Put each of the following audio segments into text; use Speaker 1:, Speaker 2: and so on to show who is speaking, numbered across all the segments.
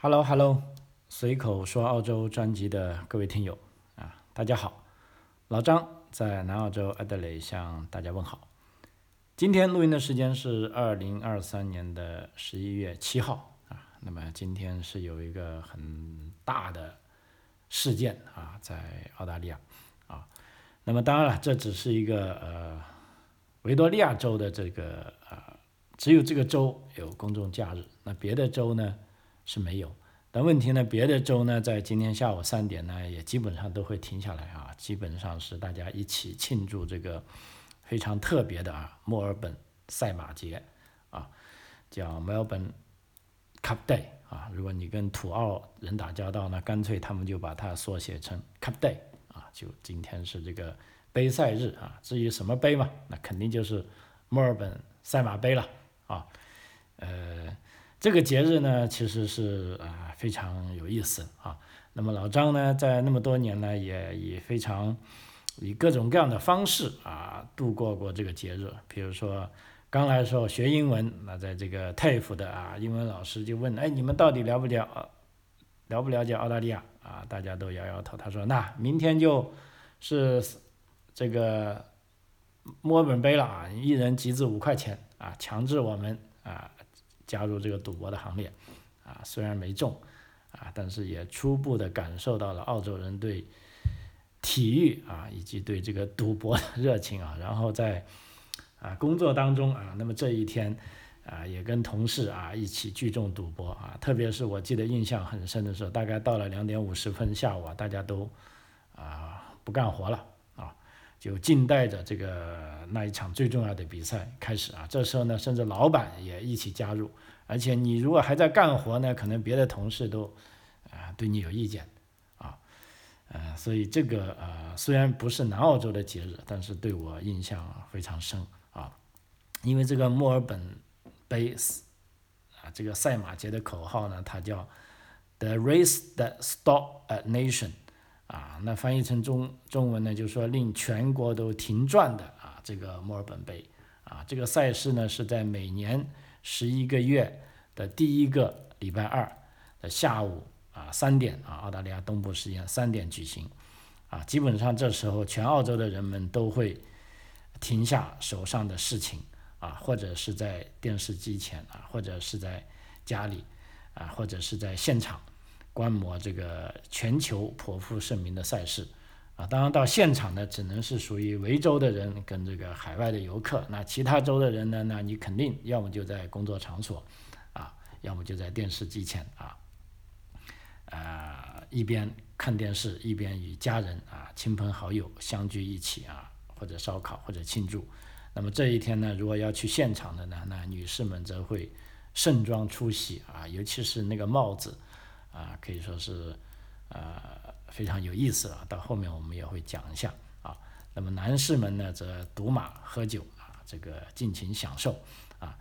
Speaker 1: Hello Hello，随口说澳洲专辑的各位听友啊，大家好，老张在南澳洲阿德雷向大家问好。今天录音的时间是二零二三年的十一月七号啊，那么今天是有一个很大的事件啊，在澳大利亚啊，那么当然了，这只是一个呃维多利亚州的这个啊，只有这个州有公众假日，那别的州呢？是没有，但问题呢，别的州呢，在今天下午三点呢，也基本上都会停下来啊，基本上是大家一起庆祝这个非常特别的啊，墨尔本赛马节啊，叫 Melbourne Cup Day 啊，如果你跟土澳人打交道呢，干脆他们就把它缩写成 Cup Day 啊，就今天是这个杯赛日啊，至于什么杯嘛，那肯定就是墨尔本赛马杯了啊，呃。这个节日呢，其实是啊非常有意思啊。那么老张呢，在那么多年呢，也以非常以各种各样的方式啊度过过这个节日。比如说刚来的时候学英文，那在这个 TAFE 的啊英文老师就问：哎，你们到底了不了了不了解澳大利亚啊？大家都摇摇头。他说：那明天就是这个墨尔本杯了啊，一人集资五块钱啊，强制我们啊。加入这个赌博的行列，啊，虽然没中，啊，但是也初步的感受到了澳洲人对体育啊以及对这个赌博的热情啊。然后在啊工作当中啊，那么这一天啊也跟同事啊一起聚众赌博啊。特别是我记得印象很深的时候，大概到了两点五十分下午啊，大家都啊不干活了，就静待着这个。那一场最重要的比赛开始啊，这时候呢，甚至老板也一起加入，而且你如果还在干活呢，可能别的同事都啊对你有意见啊，呃，所以这个呃虽然不是南澳洲的节日，但是对我印象非常深啊，因为这个墨尔本杯啊这个赛马节的口号呢，它叫 The race that stop a nation 啊，那翻译成中中文呢，就是说令全国都停转的啊。这个墨尔本杯啊，这个赛事呢是在每年十一个月的第一个礼拜二的下午啊三点啊，澳大利亚东部时间三点举行啊。基本上这时候全澳洲的人们都会停下手上的事情啊，或者是在电视机前啊，或者是在家里啊，或者是在现场观摩这个全球颇负盛名的赛事。啊，当然到现场呢，只能是属于维州的人跟这个海外的游客。那其他州的人呢？那你肯定要么就在工作场所，啊，要么就在电视机前啊，呃，一边看电视，一边与家人啊、亲朋好友相聚一起啊，或者烧烤或者庆祝。那么这一天呢，如果要去现场的呢，那女士们则会盛装出席啊，尤其是那个帽子啊，可以说是呃。非常有意思了，到后面我们也会讲一下啊。那么男士们呢，则赌马喝酒啊，这个尽情享受啊。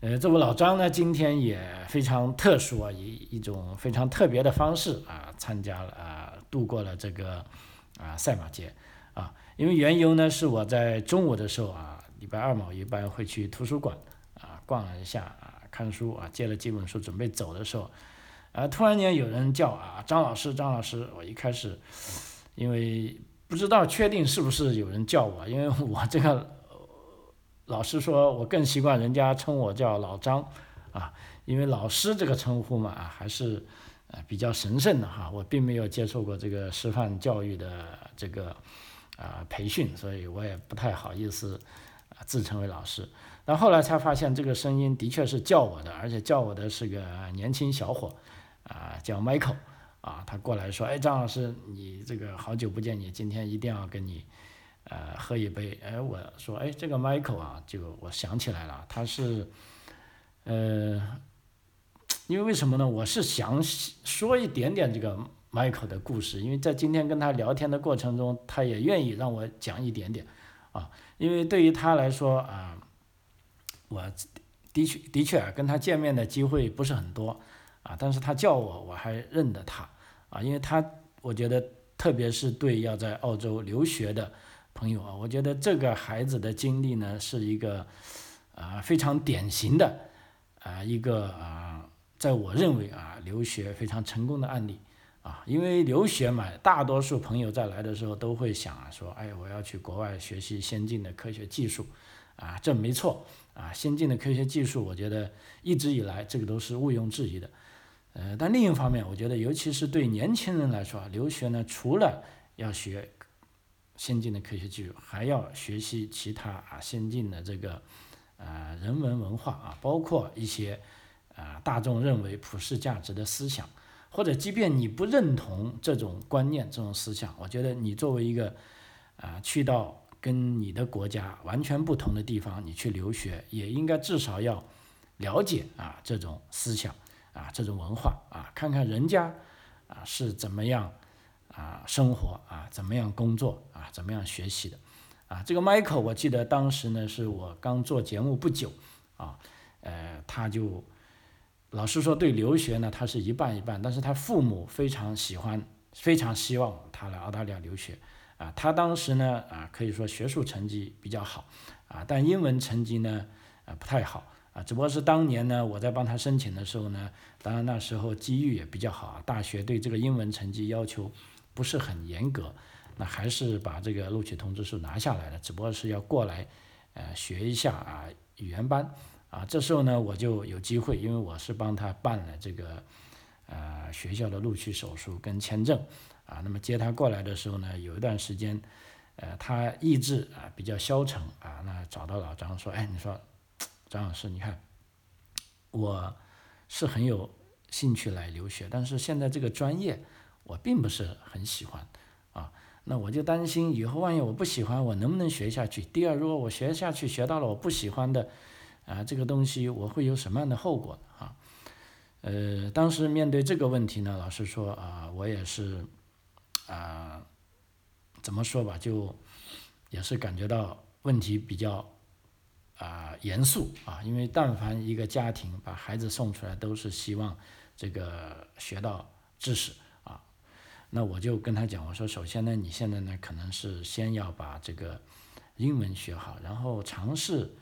Speaker 1: 呃，这位老张呢，今天也非常特殊啊，以一种非常特别的方式啊，参加了啊，度过了这个啊赛马节啊。因为缘由呢，是我在中午的时候啊，礼拜二嘛，我一般会去图书馆啊逛一下啊，看书啊，借了几本书，准备走的时候。啊！突然间有人叫啊，张老师，张老师！我一开始，因为不知道确定是不是有人叫我，因为我这个老师说我更习惯人家称我叫老张，啊，因为老师这个称呼嘛，还是呃比较神圣的哈。我并没有接受过这个师范教育的这个啊培训，所以我也不太好意思啊自称为老师。但后来才发现，这个声音的确是叫我的，而且叫我的是个年轻小伙。啊，叫 Michael，啊，他过来说，哎，张老师，你这个好久不见，你今天一定要跟你，呃，喝一杯。哎，我说，哎，这个 Michael 啊，就我想起来了，他是，呃，因为为什么呢？我是想说一点点这个 Michael 的故事，因为在今天跟他聊天的过程中，他也愿意让我讲一点点，啊，因为对于他来说啊，我的确的确啊，跟他见面的机会不是很多。啊，但是他叫我，我还认得他，啊，因为他，我觉得，特别是对要在澳洲留学的朋友啊，我觉得这个孩子的经历呢，是一个，啊，非常典型的，啊，一个啊，在我认为啊，留学非常成功的案例啊，因为留学嘛，大多数朋友在来的时候都会想啊，说，哎，我要去国外学习先进的科学技术，啊，这没错啊，先进的科学技术，我觉得一直以来这个都是毋庸置疑的，呃，但另一方面，我觉得尤其是对年轻人来说啊，留学呢，除了要学先进的科学技术，还要学习其他啊先进的这个啊人文文化啊，包括一些。啊，大众认为普世价值的思想，或者即便你不认同这种观念、这种思想，我觉得你作为一个啊，去到跟你的国家完全不同的地方，你去留学，也应该至少要了解啊这种思想啊这种文化啊，看看人家啊是怎么样啊生活啊，怎么样工作啊，怎么样学习的啊。这个 Michael，我记得当时呢是我刚做节目不久啊，呃，他就。老师说，对留学呢，他是一半一半，但是他父母非常喜欢，非常希望他来澳大利亚留学，啊，他当时呢，啊，可以说学术成绩比较好，啊，但英文成绩呢，啊，不太好，啊，只不过是当年呢，我在帮他申请的时候呢，当然那时候机遇也比较好啊，大学对这个英文成绩要求不是很严格，那还是把这个录取通知书拿下来了，只不过是要过来，呃，学一下啊，语言班。啊，这时候呢，我就有机会，因为我是帮他办了这个，呃，学校的录取手续跟签证，啊，那么接他过来的时候呢，有一段时间，呃，他意志啊比较消沉啊，那找到老张说，哎，你说，张老师，你看，我是很有兴趣来留学，但是现在这个专业我并不是很喜欢，啊，那我就担心以后万一我不喜欢，我能不能学下去？第二，如果我学下去学到了我不喜欢的。啊，这个东西我会有什么样的后果啊？呃，当时面对这个问题呢，老师说啊，我也是啊，怎么说吧，就也是感觉到问题比较啊严肃啊，因为但凡一个家庭把孩子送出来，都是希望这个学到知识啊。那我就跟他讲，我说首先呢，你现在呢可能是先要把这个英文学好，然后尝试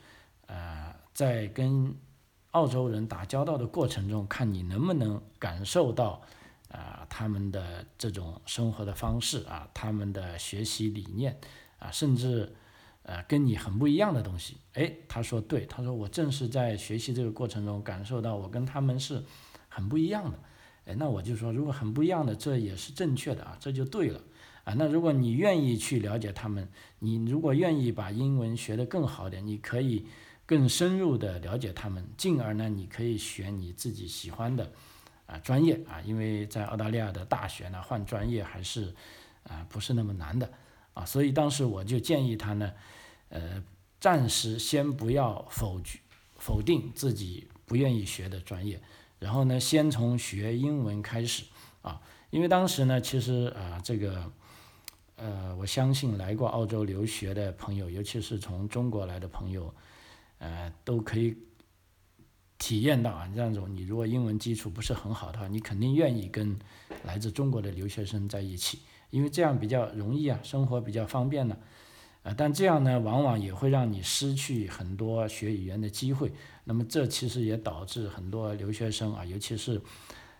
Speaker 1: 啊。在跟澳洲人打交道的过程中，看你能不能感受到啊他们的这种生活的方式啊，他们的学习理念啊，甚至呃跟你很不一样的东西。哎，他说对，他说我正是在学习这个过程中感受到我跟他们是很不一样的。哎，那我就说，如果很不一样的，这也是正确的啊，这就对了啊。那如果你愿意去了解他们，你如果愿意把英文学得更好点，你可以。更深入的了解他们，进而呢，你可以选你自己喜欢的啊专业啊，因为在澳大利亚的大学呢，换专业还是啊不是那么难的啊，所以当时我就建议他呢，呃，暂时先不要否决否定自己不愿意学的专业，然后呢，先从学英文开始啊，因为当时呢，其实啊这个呃，我相信来过澳洲留学的朋友，尤其是从中国来的朋友。呃，都可以体验到啊，这样子你如果英文基础不是很好的话，你肯定愿意跟来自中国的留学生在一起，因为这样比较容易啊，生活比较方便呢。呃，但这样呢，往往也会让你失去很多学语言的机会。那么这其实也导致很多留学生啊，尤其是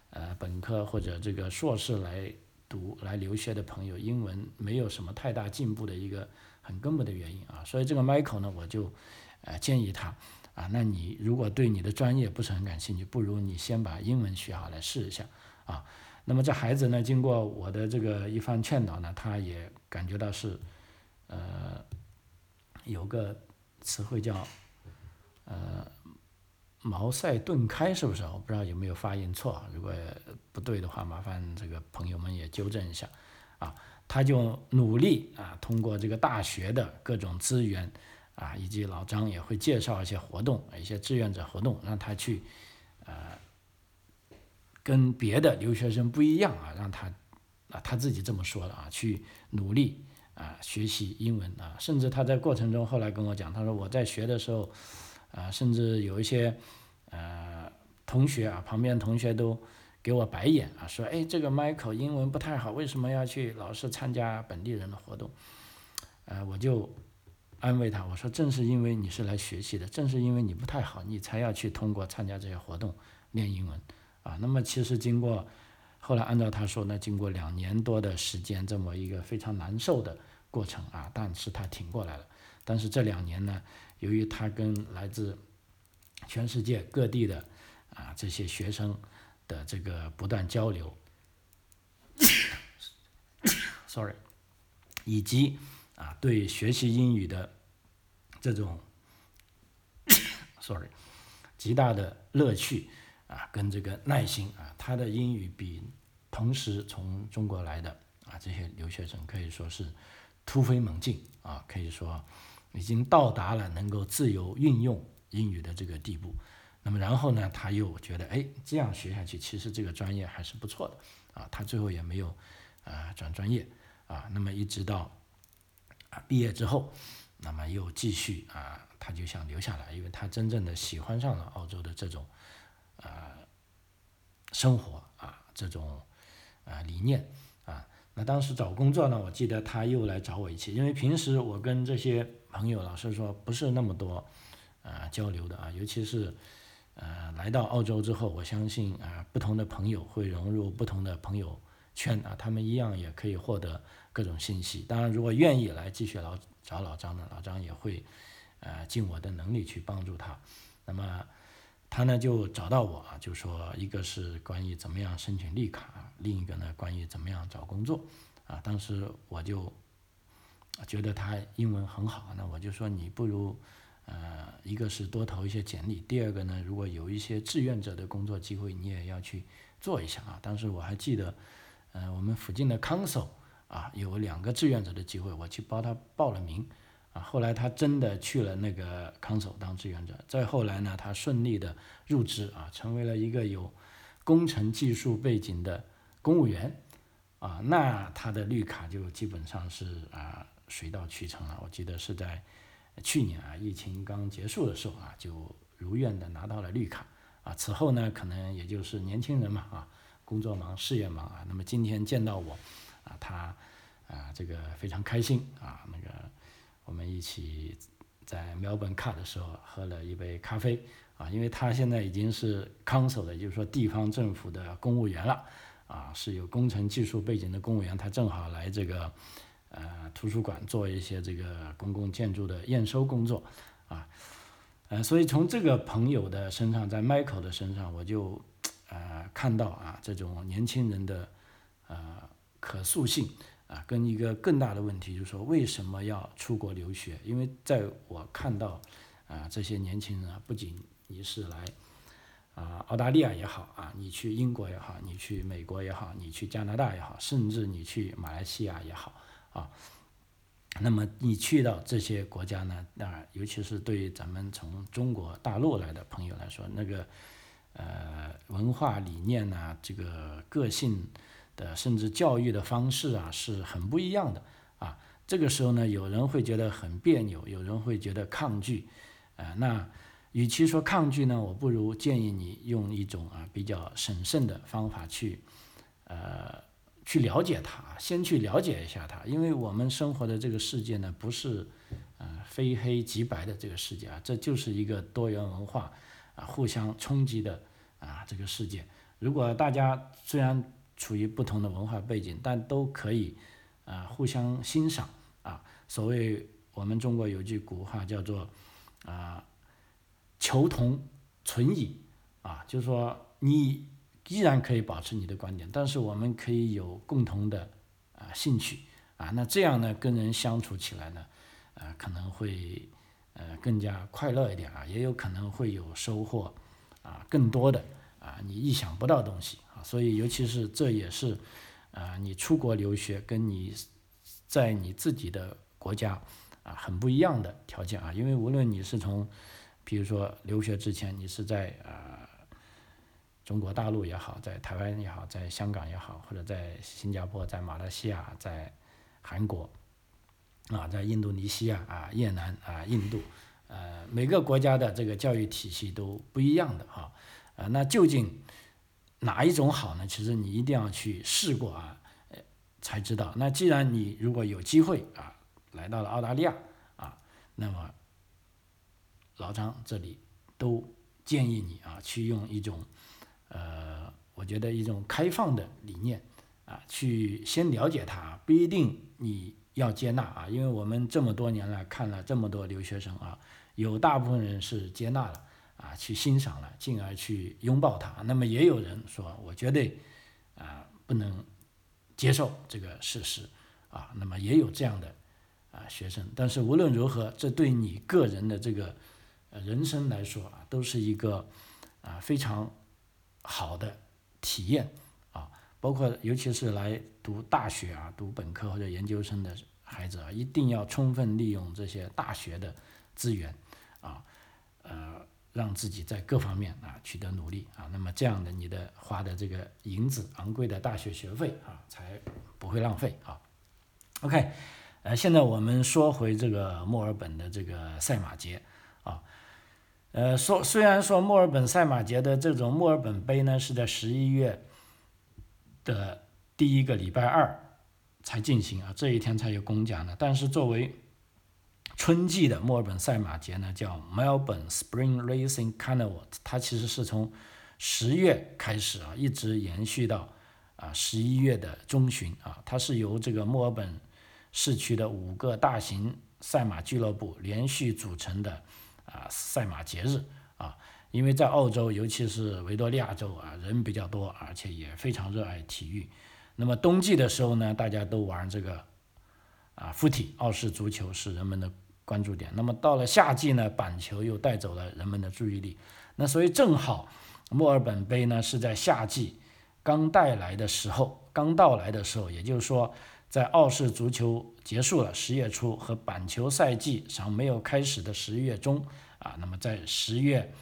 Speaker 1: 呃本科或者这个硕士来读来留学的朋友，英文没有什么太大进步的一个很根本的原因啊。所以这个 Michael 呢，我就。呃，建议他，啊，那你如果对你的专业不是很感兴趣，不如你先把英文学好来试一下，啊，那么这孩子呢，经过我的这个一番劝导呢，他也感觉到是，呃，有个词汇叫，呃，茅塞顿开，是不是？我不知道有没有发音错，如果不对的话，麻烦这个朋友们也纠正一下，啊，他就努力啊，通过这个大学的各种资源。啊，以及老张也会介绍一些活动，一些志愿者活动，让他去，呃，跟别的留学生不一样啊，让他，啊，他自己这么说的啊，去努力啊学习英文啊，甚至他在过程中后来跟我讲，他说我在学的时候，啊，甚至有一些呃同学啊，旁边同学都给我白眼啊，说，哎，这个 Michael 英文不太好，为什么要去老是参加本地人的活动？呃，我就。安慰他，我说正是因为你是来学习的，正是因为你不太好，你才要去通过参加这些活动练英文，啊。那么其实经过后来按照他说呢，经过两年多的时间，这么一个非常难受的过程啊，但是他挺过来了。但是这两年呢，由于他跟来自全世界各地的啊这些学生的这个不断交流，sorry，以及啊对学习英语的这种 sorry 极大的乐趣啊跟这个耐心啊，他的英语比同时从中国来的啊这些留学生可以说是突飞猛进啊，可以说。已经到达了能够自由运用英语的这个地步，那么然后呢，他又觉得，哎，这样学下去，其实这个专业还是不错的，啊，他最后也没有，啊，转专业，啊，那么一直到，啊，毕业之后，那么又继续，啊，他就想留下来，因为他真正的喜欢上了澳洲的这种，啊，生活，啊，这种，啊，理念，啊。那当时找工作呢，我记得他又来找我一起，因为平时我跟这些朋友老实说不是那么多，呃交流的啊，尤其是，呃来到澳洲之后，我相信啊不同的朋友会融入不同的朋友圈啊，他们一样也可以获得各种信息。当然，如果愿意来继续老找老张的，老张也会，呃尽我的能力去帮助他。那么。他呢就找到我啊，就说一个是关于怎么样申请绿卡，另一个呢关于怎么样找工作，啊，当时我就觉得他英文很好，那我就说你不如，呃，一个是多投一些简历，第二个呢，如果有一些志愿者的工作机会，你也要去做一下啊。当时我还记得，呃，我们附近的 council 啊有两个志愿者的机会，我去帮他报了名。啊，后来他真的去了那个康首当志愿者，再后来呢，他顺利的入职啊，成为了一个有工程技术背景的公务员，啊，那他的绿卡就基本上是啊水到渠成了。我记得是在去年啊，疫情刚结束的时候啊，就如愿的拿到了绿卡啊。此后呢，可能也就是年轻人嘛啊，工作忙，事业忙啊。那么今天见到我啊，他啊这个非常开心啊，那个。我们一起在苗本卡的时候喝了一杯咖啡啊，因为他现在已经是 council 的，就是说地方政府的公务员了啊，是有工程技术背景的公务员，他正好来这个呃图书馆做一些这个公共建筑的验收工作啊，呃，所以从这个朋友的身上，在 Michael 的身上，我就呃看到啊这种年轻人的呃可塑性。啊，跟一个更大的问题就是说，为什么要出国留学？因为在我看到，啊，这些年轻人啊，不仅你是来，啊，澳大利亚也好啊，你去英国也好，你去美国也好，你去加拿大也好，甚至你去马来西亚也好，啊，那么你去到这些国家呢，啊，尤其是对咱们从中国大陆来的朋友来说，那个，呃，文化理念呐，这个个性。的甚至教育的方式啊是很不一样的啊，这个时候呢，有人会觉得很别扭，有人会觉得抗拒，啊，那与其说抗拒呢，我不如建议你用一种啊比较审慎的方法去，呃，去了解它，先去了解一下它，因为我们生活的这个世界呢，不是呃非黑即白的这个世界啊，这就是一个多元文化啊互相冲击的啊这个世界，如果大家虽然。处于不同的文化背景，但都可以，啊，互相欣赏啊。所谓我们中国有句古话叫做，啊，求同存异啊，就是说你依然可以保持你的观点，但是我们可以有共同的啊兴趣啊。那这样呢，跟人相处起来呢，呃，可能会呃更加快乐一点啊，也有可能会有收获啊，更多的啊你意想不到的东西啊。所以，尤其是这也是，啊，你出国留学跟你在你自己的国家啊很不一样的条件啊。因为无论你是从，比如说留学之前，你是在啊中国大陆也好，在台湾也好，在香港也好，或者在新加坡、在马来西亚、在韩国，啊，在印度尼西亚啊、越南啊、印度，呃，每个国家的这个教育体系都不一样的哈。啊，啊那究竟？哪一种好呢？其实你一定要去试过啊，呃，才知道。那既然你如果有机会啊，来到了澳大利亚啊，那么老张这里都建议你啊，去用一种呃我觉得一种开放的理念啊，去先了解它，不一定你要接纳啊，因为我们这么多年来看了这么多留学生啊，有大部分人是接纳了啊，去欣赏了，进而去拥抱它。那么也有人说，我绝对啊不能接受这个事实啊，那么也有这样的啊学生。但是无论如何，这对你个人的这个人生来说啊，都是一个啊非常好的体验啊，包括尤其是来读大学啊、读本科或者研究生的孩子啊，一定要充分利用这些大学的资源啊，呃，让自己在各方面啊取得努力啊，那么这样的你的花的这个银子、昂贵的大学学费啊，才不会浪费啊。OK，呃，现在我们说回这个墨尔本的这个赛马节啊。呃，说虽然说墨尔本赛马节的这种墨尔本杯呢是在十一月的第一个礼拜二才进行啊，这一天才有公奖的。但是作为春季的墨尔本赛马节呢，叫 Melbourne Spring Racing Carnival，它其实是从十月开始啊，一直延续到啊十一月的中旬啊。它是由这个墨尔本市区的五个大型赛马俱乐部连续组成的。啊，赛马节日啊，因为在澳洲，尤其是维多利亚州啊，人比较多，而且也非常热爱体育。那么冬季的时候呢，大家都玩这个啊，附体澳式足球是人们的关注点。那么到了夏季呢，板球又带走了人们的注意力。那所以正好墨尔本杯呢是在夏季刚带来的时候，刚到来的时候，也就是说，在澳式足球结束了十月初和板球赛季尚没有开始的十一月中。啊，那么在十月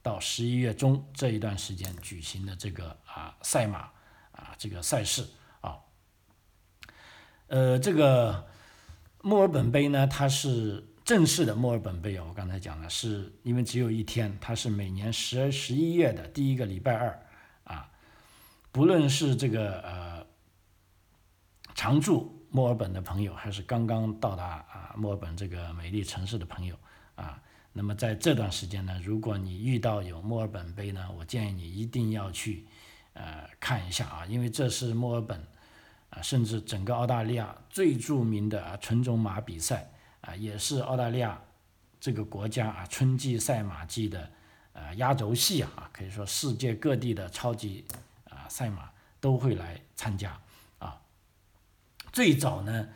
Speaker 1: 到十一月中这一段时间举行的这个啊赛马啊这个赛事啊，呃，这个墨尔本杯呢，它是正式的墨尔本杯啊，我刚才讲了，是因为只有一天，它是每年十二十一月的第一个礼拜二啊，不论是这个呃常驻墨尔本的朋友，还是刚刚到达啊墨尔本这个美丽城市的朋友啊。那么在这段时间呢，如果你遇到有墨尔本杯呢，我建议你一定要去，呃，看一下啊，因为这是墨尔本，啊，甚至整个澳大利亚最著名的啊纯种马比赛啊，也是澳大利亚这个国家啊春季赛马季的呃压轴戏啊，可以说世界各地的超级啊赛马都会来参加啊。最早呢。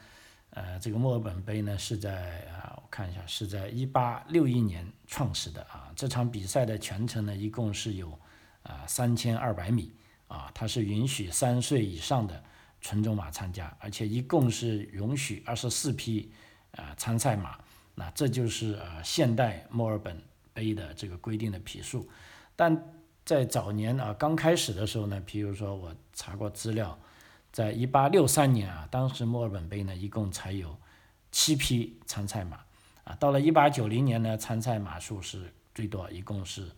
Speaker 1: 呃，这个墨尔本杯呢是在啊，我看一下，是在一八六一年创始的啊。这场比赛的全程呢，一共是有啊三千二百米啊，它是允许三岁以上的纯种马参加，而且一共是允许二十四匹啊参赛马。那这就是呃现代墨尔本杯的这个规定的匹数。但在早年啊刚开始的时候呢，比如说我查过资料。在一八六三年啊，当时墨尔本杯呢一共才有七匹参赛马啊。到了一八九零年呢，参赛马数是最多，一共是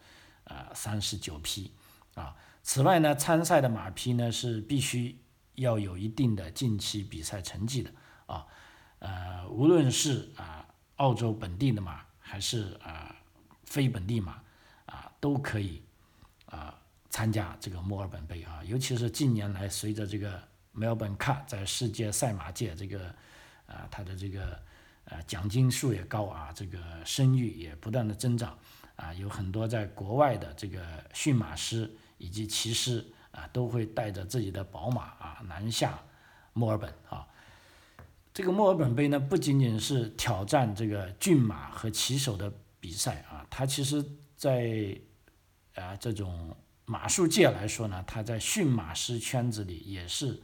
Speaker 1: 呃三十九匹啊。此外呢，参赛的马匹呢是必须要有一定的近期比赛成绩的啊。呃，无论是啊澳洲本地的马，还是啊非本地马啊，都可以啊参加这个墨尔本杯啊。尤其是近年来随着这个 Melbourne Cup 在世界赛马界这个，啊，它的这个呃奖金数也高啊，这个声誉也不断的增长啊，有很多在国外的这个驯马师以及骑师啊，都会带着自己的宝马啊南下墨尔本啊。这个墨尔本杯呢，不仅仅是挑战这个骏马和骑手的比赛啊，它其实在啊这种马术界来说呢，它在驯马师圈子里也是。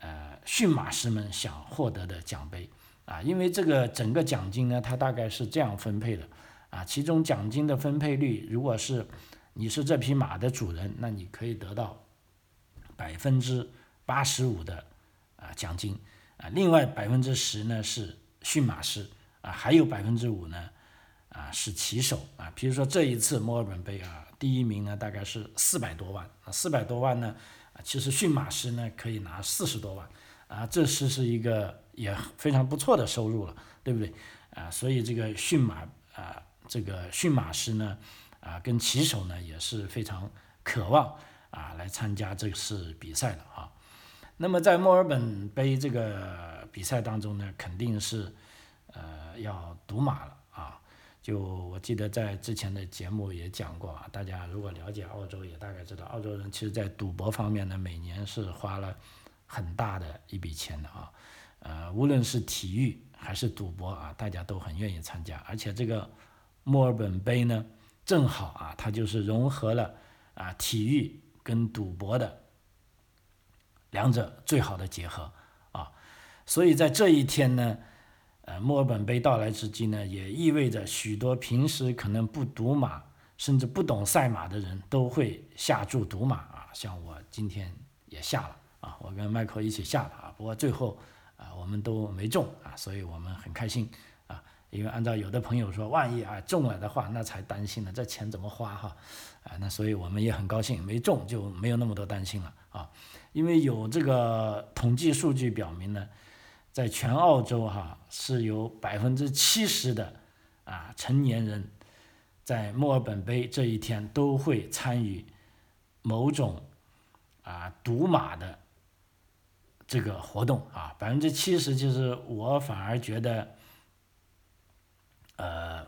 Speaker 1: 呃，驯马师们想获得的奖杯啊，因为这个整个奖金呢，它大概是这样分配的啊，其中奖金的分配率，如果是你是这匹马的主人，那你可以得到百分之八十五的啊奖金啊，另外百分之十呢是驯马师啊，还有百分之五呢啊是骑手啊，比如说这一次墨尔本杯啊，第一名呢大概是四百多万啊，四百多万呢。啊其实驯马师呢可以拿四十多万，啊，这是是一个也非常不错的收入了，对不对？啊，所以这个驯马啊，这个驯马师呢，啊，跟骑手呢也是非常渴望啊来参加这次比赛的啊。那么在墨尔本杯这个比赛当中呢，肯定是呃要赌马了啊。就我记得在之前的节目也讲过啊，大家如果了解澳洲也大概知道，澳洲人其实在赌博方面呢，每年是花了很大的一笔钱的啊。呃，无论是体育还是赌博啊，大家都很愿意参加，而且这个墨尔本杯呢，正好啊，它就是融合了啊体育跟赌博的两者最好的结合啊，所以在这一天呢，呃，墨尔本杯到来之际呢，也意味着许多平时可能不赌马甚至不懂赛马的人都会下注赌马啊，像我今天也下了啊，我跟迈克一起下了啊，不过最后。啊，我们都没中啊，所以我们很开心。因为按照有的朋友说，万一啊中了的话，那才担心呢，这钱怎么花哈？啊，那所以我们也很高兴，没中就没有那么多担心了啊。因为有这个统计数据表明呢，在全澳洲哈是有百分之七十的啊成年人在墨尔本杯这一天都会参与某种啊赌马的。这个活动啊，百分之七十，其实我反而觉得，呃，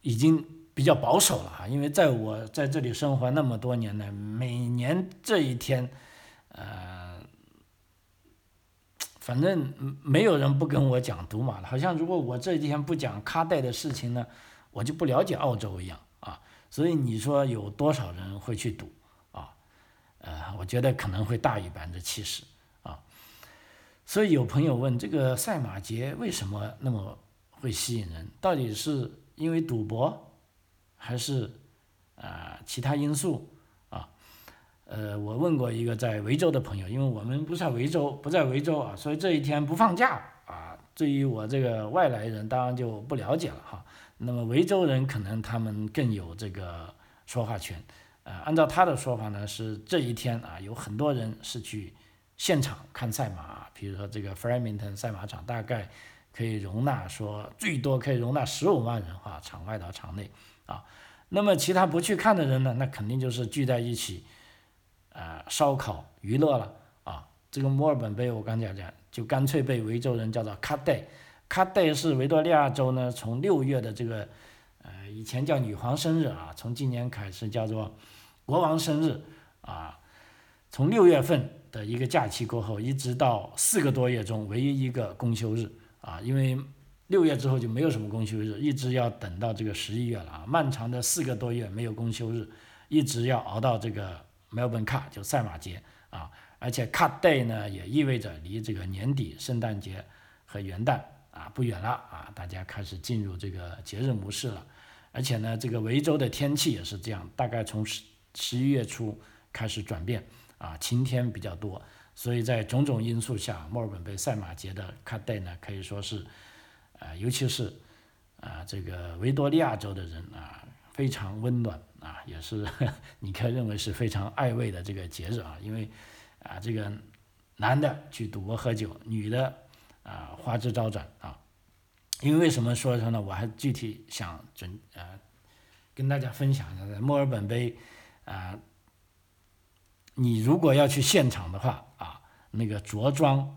Speaker 1: 已经比较保守了哈。因为在我在这里生活那么多年呢，每年这一天，呃，反正没有人不跟我讲赌马了。好像如果我这一天不讲卡带的事情呢，我就不了解澳洲一样啊。所以你说有多少人会去赌啊？呃，我觉得可能会大于百分之七十，所以有朋友问这个赛马节为什么那么会吸引人？到底是因为赌博，还是啊其他因素啊？呃，我问过一个在维州的朋友，因为我们不在维州，不在维州啊，所以这一天不放假啊。对于我这个外来人，当然就不了解了哈。那么维州人可能他们更有这个说话权。呃，按照他的说法呢，是这一天啊，有很多人是去现场看赛马，比如说这个 Flemington 赛马场，大概可以容纳说最多可以容纳十五万人啊，场外到场内啊。那么其他不去看的人呢，那肯定就是聚在一起，呃，烧烤娱乐了啊。这个墨尔本杯我刚讲讲，就干脆被维州人叫做 Cut Day，Cut Day 是维多利亚州呢从六月的这个呃以前叫女皇生日啊，从今年开始叫做。国王生日啊，从六月份的一个假期过后，一直到四个多月中唯一一个公休日。啊，因为六月之后就没有什么公休日，一直要等到这个十一月了啊，漫长的四个多月没有公休日，一直要熬到这个 Melbourne Cup 就赛马节。啊，而且 Cup Day 呢也意味着离这个年底圣诞节和元旦啊不远了。啊，大家开始进入这个节日模式了，而且呢，这个维州的天气也是这样，大概从十。十一月初开始转变。啊，晴天比较多，所以在种种因素下，墨尔本杯赛马节的 Cut Day 呢，可以说是，呃，尤其是啊这个维多利亚州的人啊，非常温暖啊，也是你可以认为是非常爱味的这个节日啊，因为啊这个男的去赌博喝酒，女的啊花枝招展啊，因为为什么说说呢？我还具体想准呃跟大家分享一下，在墨尔本杯。啊，你如果要去现场的话啊，那个着装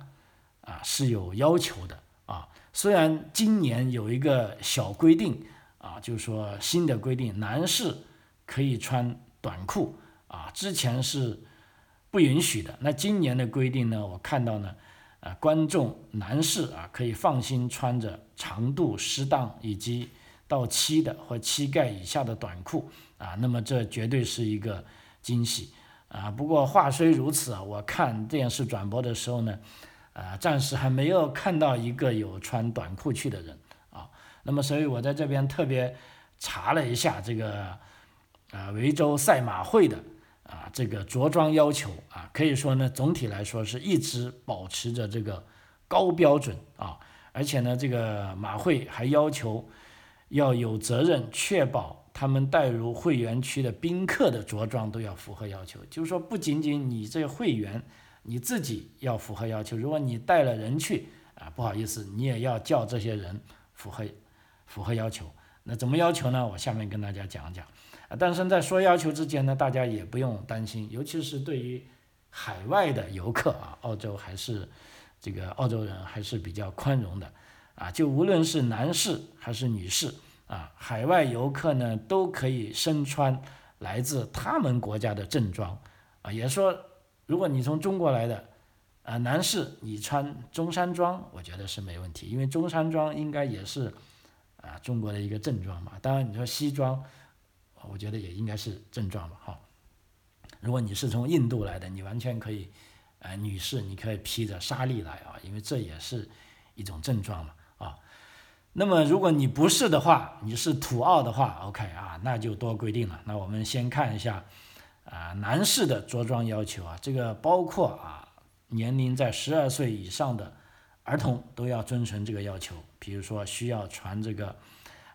Speaker 1: 啊是有要求的啊。虽然今年有一个小规定啊，就是说新的规定，男士可以穿短裤啊，之前是不允许的。那今年的规定呢，我看到呢，啊，观众男士啊可以放心穿着长度适当以及。到膝的或膝盖以下的短裤啊，那么这绝对是一个惊喜啊。不过话虽如此啊，我看电视转播的时候呢，啊，暂时还没有看到一个有穿短裤去的人啊。那么，所以我在这边特别查了一下这个啊维州赛马会的啊这个着装要求啊，可以说呢，总体来说是一直保持着这个高标准啊，而且呢，这个马会还要求。要有责任确保他们带入会员区的宾客的着装都要符合要求，就是说不仅仅你这会员你自己要符合要求，如果你带了人去啊，不好意思，你也要叫这些人符合符合要求。那怎么要求呢？我下面跟大家讲讲啊，但是在说要求之前呢，大家也不用担心，尤其是对于海外的游客啊，澳洲还是这个澳洲人还是比较宽容的啊，就无论是男士还是女士啊，海外游客呢都可以身穿来自他们国家的正装啊，也说如果你从中国来的啊，男士你穿中山装，我觉得是没问题，因为中山装应该也是啊中国的一个正装嘛，当然你说西装。我觉得也应该是症状吧，哈。如果你是从印度来的，你完全可以，呃，女士你可以披着纱丽来啊，因为这也是一种症状嘛，那么如果你不是的话，你是土澳的话，OK 啊，那就多规定了。那我们先看一下啊，男士的着装要求啊，这个包括啊，年龄在十二岁以上的儿童都要遵循这个要求，比如说需要穿这个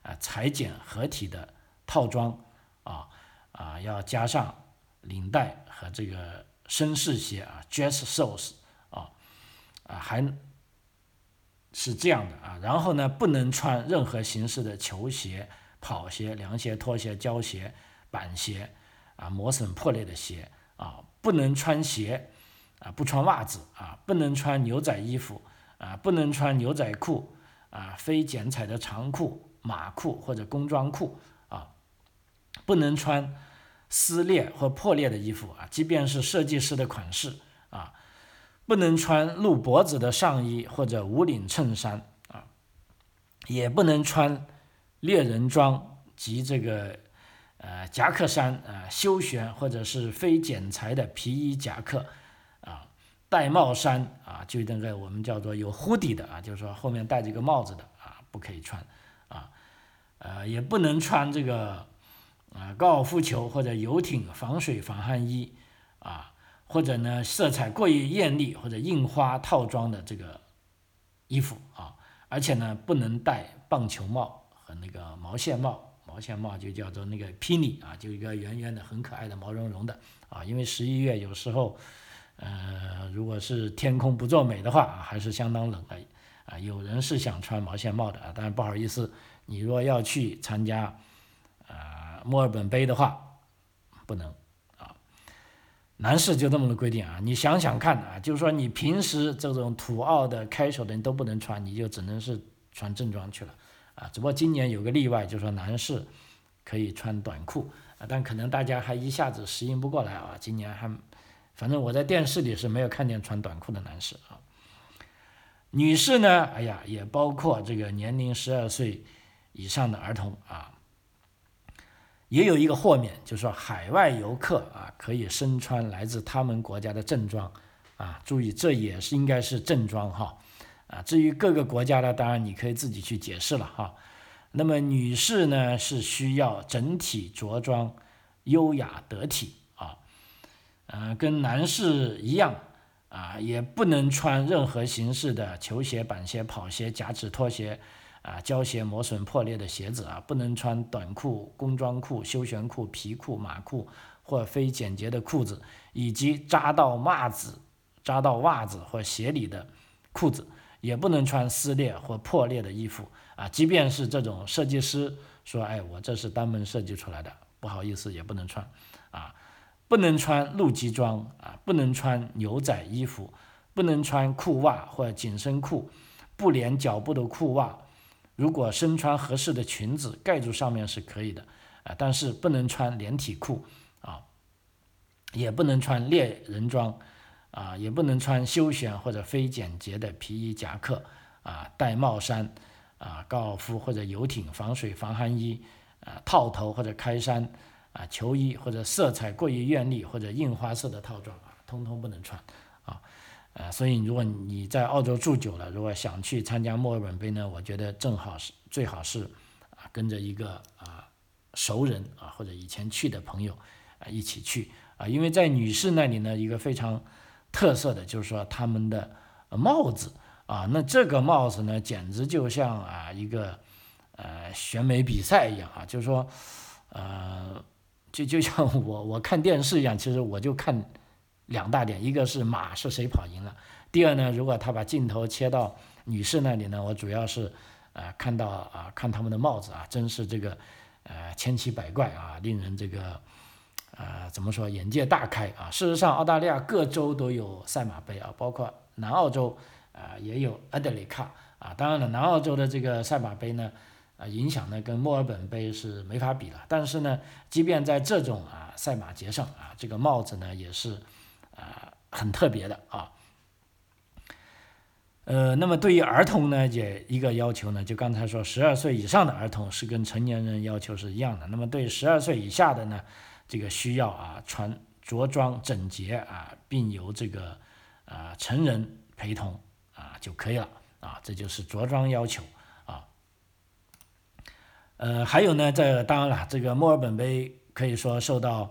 Speaker 1: 啊裁剪合体的套装。啊啊，要加上领带和这个绅士鞋啊，dress shoes 啊啊，还是这样的啊。然后呢，不能穿任何形式的球鞋、跑鞋、凉鞋、拖鞋、胶鞋、板鞋啊，磨损破裂的鞋啊，不能穿鞋啊，不穿袜子啊，不能穿牛仔衣服啊，不能穿牛仔裤啊，非剪裁的长裤、马裤或者工装裤啊。不能穿撕裂或破裂的衣服啊，即便是设计师的款式啊，不能穿露脖子的上衣或者无领衬衫啊，也不能穿猎人装及这个呃夹克衫啊，休闲或者是非剪裁的皮衣夹克啊，戴帽衫啊，就那个我们叫做有呼底的啊，就是说后面戴着一个帽子的啊，不可以穿啊，呃，也不能穿这个。啊，高尔夫球或者游艇防水防汗衣，啊，或者呢色彩过于艳丽或者印花套装的这个衣服啊，而且呢不能戴棒球帽和那个毛线帽，毛线帽就叫做那个 pini 啊，就一个圆圆的很可爱的毛茸茸的啊，因为十一月有时候，呃，如果是天空不作美的话，还是相当冷的啊，有人是想穿毛线帽的啊，但是不好意思，你若要去参加呃。墨尔本杯的话，不能，男士就这么个规定啊。你想想看啊，就是说你平时这种土澳的开手的人都不能穿，你就只能是穿正装去了啊。只不过今年有个例外，就是说男士可以穿短裤啊，但可能大家还一下子适应不过来啊。今年还，反正我在电视里是没有看见穿短裤的男士啊。女士呢，哎呀，也包括这个年龄十二岁以上的儿童啊。也有一个豁免，就是说海外游客啊可以身穿来自他们国家的正装，啊，注意这也是应该是正装哈，啊，至于各个国家的，当然你可以自己去解释了哈。那么女士呢是需要整体着装优雅得体啊，呃，跟男士一样啊，也不能穿任何形式的球鞋、板鞋、跑鞋、夹趾拖鞋。啊，胶鞋磨损破裂的鞋子啊，不能穿短裤、工装裤、休闲裤、皮裤、马裤或非简洁的裤子，以及扎到袜子、扎到袜子或鞋里的裤子，也不能穿撕裂或破裂的衣服啊。即便是这种设计师说，哎，我这是单门设计出来的，不好意思，也不能穿啊。不能穿露脐装啊，不能穿牛仔衣服，不能穿裤袜或紧身裤、不连脚部的裤袜。如果身穿合适的裙子盖住上面是可以的，啊，但是不能穿连体裤，啊，也不能穿猎人装，啊，也不能穿休闲或者非简洁的皮衣夹克，啊，戴帽衫，啊，高尔夫或者游艇防水防寒衣，啊，套头或者开衫，啊，球衣或者色彩过于艳丽或者印花色的套装，啊，通通不能穿，啊。呃，所以如果你在澳洲住久了，如果想去参加墨尔本杯呢，我觉得正好是最好是啊跟着一个啊熟人啊或者以前去的朋友啊一起去啊，因为在女士那里呢，一个非常特色的就是说他们的帽子啊，那这个帽子呢简直就像啊一个呃选美比赛一样啊，就是说呃就就像我我看电视一样，其实我就看。两大点，一个是马是谁跑赢了，第二呢，如果他把镜头切到女士那里呢，我主要是，呃，看到啊，看他们的帽子啊，真是这个，呃千奇百怪啊，令人这个呃怎么说眼界大开啊。事实上，澳大利亚各州都有赛马杯啊，包括南澳洲啊也有阿德里卡啊。当然了，南澳洲的这个赛马杯呢。啊，影响呢跟墨尔本杯是没法比了。但是呢，即便在这种啊赛马节上啊，这个帽子呢也是啊很特别的啊。呃，那么对于儿童呢，也一个要求呢，就刚才说，十二岁以上的儿童是跟成年人要求是一样的。那么对十二岁以下的呢，这个需要啊穿着装整洁啊，并由这个啊成人陪同啊就可以了啊，这就是着装要求啊。呃，还有呢，这当然了，这个墨尔本杯可以说受到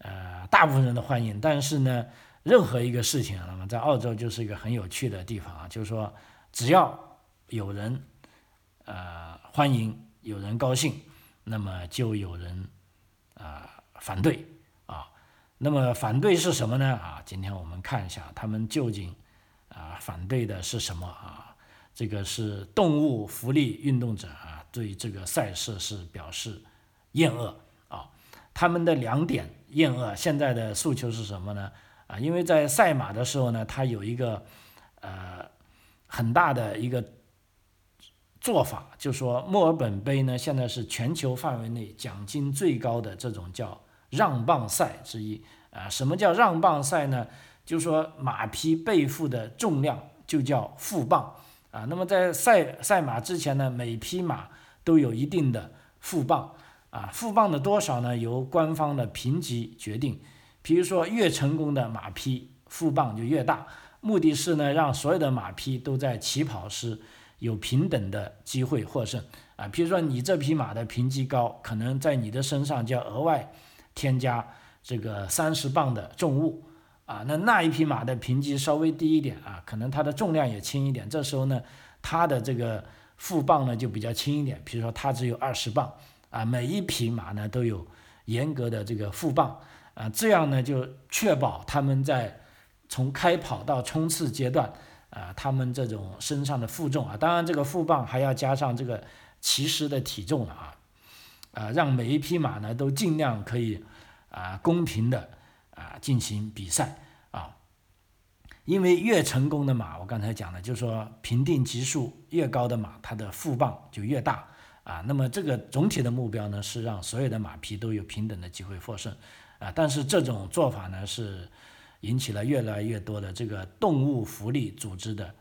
Speaker 1: 呃大部分人的欢迎，但是呢，任何一个事情，那么在澳洲就是一个很有趣的地方啊，就是说只要有人呃欢迎，有人高兴，那么就有人啊反对啊，那么反对是什么呢？啊，今天我们看一下他们究竟啊反对的是什么啊？这个是动物福利运动者啊。对这个赛事是表示厌恶，他们的两点厌恶，现在的诉求是什么呢？啊，因为在赛马的时候呢，它有一个呃很大的一个做法，就说墨尔本杯呢现在是全球范围内奖金最高的这种叫让棒赛之一啊。什么叫让棒赛呢？就说马匹背负的重量就叫负棒啊。那么在赛赛马之前呢，每匹马都有一定的负磅啊，负磅的多少呢？由官方的评级决定。比如说，越成功的马匹负磅就越大，目的是呢，让所有的马匹都在起跑时有平等的机会获胜啊。比如说，你这匹马的评级高，可能在你的身上就要额外添加这个三十磅的重物啊。那那一匹马的评级稍微低一点啊，可能它的重量也轻一点，这时候呢，它的这个。负磅呢就比较轻一点，比如说它只有二十磅啊，每一匹马呢都有严格的这个负磅啊，这样呢就确保他们在从开跑到冲刺阶段啊，他们这种身上的负重啊，当然这个负磅还要加上这个骑师的体重啊，啊，让每一匹马呢都尽量可以啊公平的啊进行比赛啊。因为越成功的马，我刚才讲的，就是说评定级数越高的马，它的负磅就越大啊。那么这个总体的目标呢，是让所有的马匹都有平等的机会获胜啊。但是这种做法呢，是引起了越来越多的这个动物福利组织的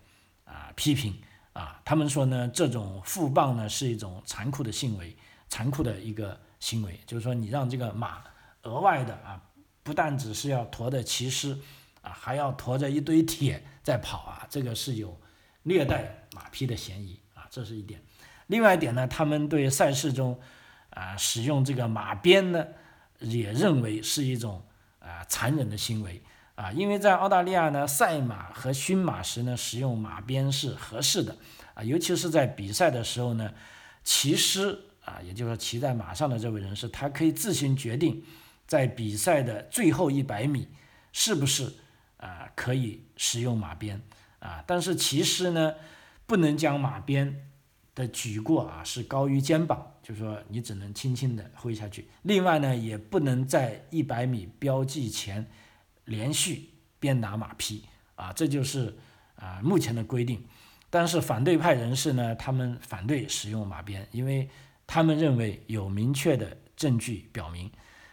Speaker 1: 啊批评啊。他们说呢，这种负磅呢是一种残酷的行为，残酷的一个行为，就是说你让这个马额外的啊，不但只是要驮的骑师。啊，还要驮着一堆铁在跑啊，这个是有虐待马匹的嫌疑啊，这是一点。另外一点呢，他们对赛事中啊使用这个马鞭呢，也认为是一种啊残忍的行为啊，因为在澳大利亚呢，赛马和驯马时呢，使用马鞭是合适的啊，尤其是在比赛的时候呢，骑师啊，也就是说骑在马上的这位人士，他可以自行决定在比赛的最后一百米是不是。啊，可以使用马鞭啊，但是骑师呢，不能将马鞭的举过啊是高于肩膀，就是说你只能轻轻的挥下去。另外呢，也不能在一百米标记前连续鞭打马匹啊，这就是啊目前的规定。但是反对派人士呢，他们反对使用马鞭，因为他们认为有明确的证据表明，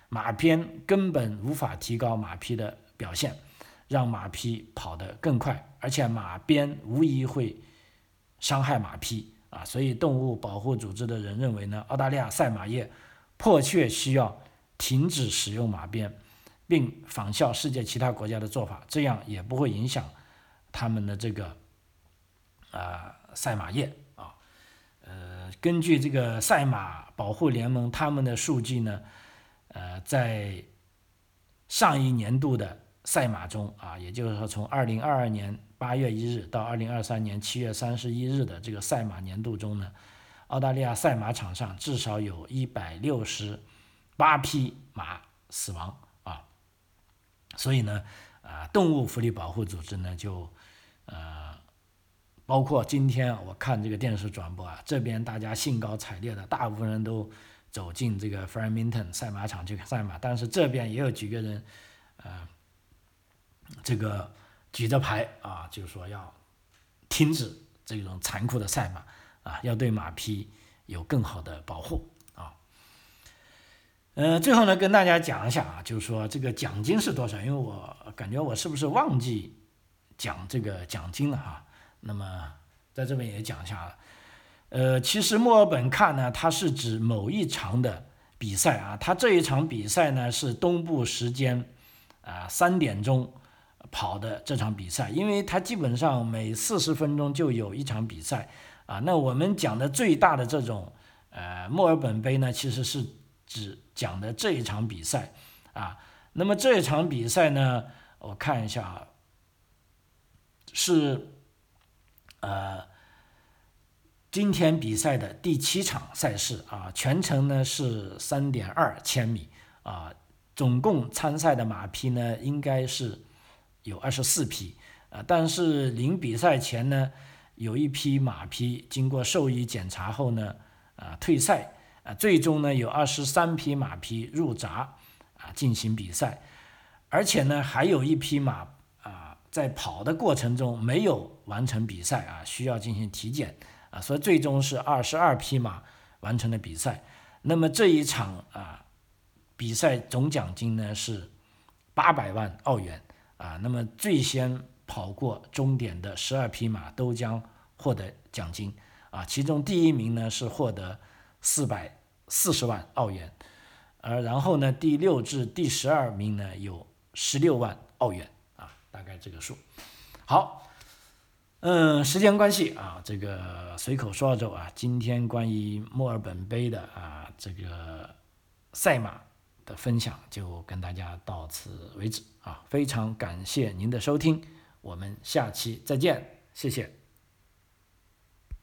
Speaker 1: 马鞭根本无法提高马匹的表现。让马匹跑得更快，而且马鞭无疑会伤害马匹啊！所以动物保护组织的人认为呢，澳大利亚赛马业迫切需要停止使用马鞭，并仿效世界其他国家的做法，这样也不会影响他们的这个啊赛马业啊。呃，根据这个赛马保护联盟他们的数据呢，呃，在上一年度的。赛马中啊，也就是说，从二零二二年八月一日到二零二三年七月三十一日的这个赛马年度中呢，澳大利亚赛马场上至少有一百六十八匹马死亡啊。所以呢，啊，动物福利保护组织呢，就呃，包括今天我看这个电视转播啊，这边大家兴高采烈的，大部分人都走进这个 Framington 赛马场去赛马，但是这边也有几个人，呃，这个举着牌啊，就是说要停止这种残酷的赛马啊，要对马匹有更好的保护啊。呃，最后呢，跟大家讲一下啊，就是说这个奖金是多少？因为我感觉我是不是忘记讲这个奖金了哈？那么在这边也讲一下了。呃，其实墨尔本看呢，它是指某一场的比赛啊。它这一场比赛呢是东部时间啊三点钟跑的这场比赛，因为它基本上每四十分钟就有一场比赛啊。那我们讲的最大的这种呃墨尔本杯呢，其实是指讲的这一场比赛啊。那么这一场比赛呢，我看一下啊是呃。今天比赛的第七场赛事啊，全程呢是三点二千米啊，总共参赛的马匹呢应该是有二十四匹啊，但是临比赛前呢，有一匹马匹经过兽医检查后呢啊退赛啊，最终呢有二十三匹马匹入闸啊进行比赛，而且呢还有一匹马啊在跑的过程中没有完成比赛啊，需要进行体检。啊，所以最终是二十二匹马完成了比赛。那么这一场啊比赛总奖金呢是八百万澳元啊。那么最先跑过终点的十二匹马都将获得奖金啊。其中第一名呢是获得四百四十万澳元，而然后呢第六至第十二名呢有十六万澳元啊，大概这个数。好。嗯，时间关系啊，这个随口说澳洲啊，今天关于墨尔本杯的啊这个赛马的分享就跟大家到此为止啊，非常感谢您的收听，我们下期再见，谢谢。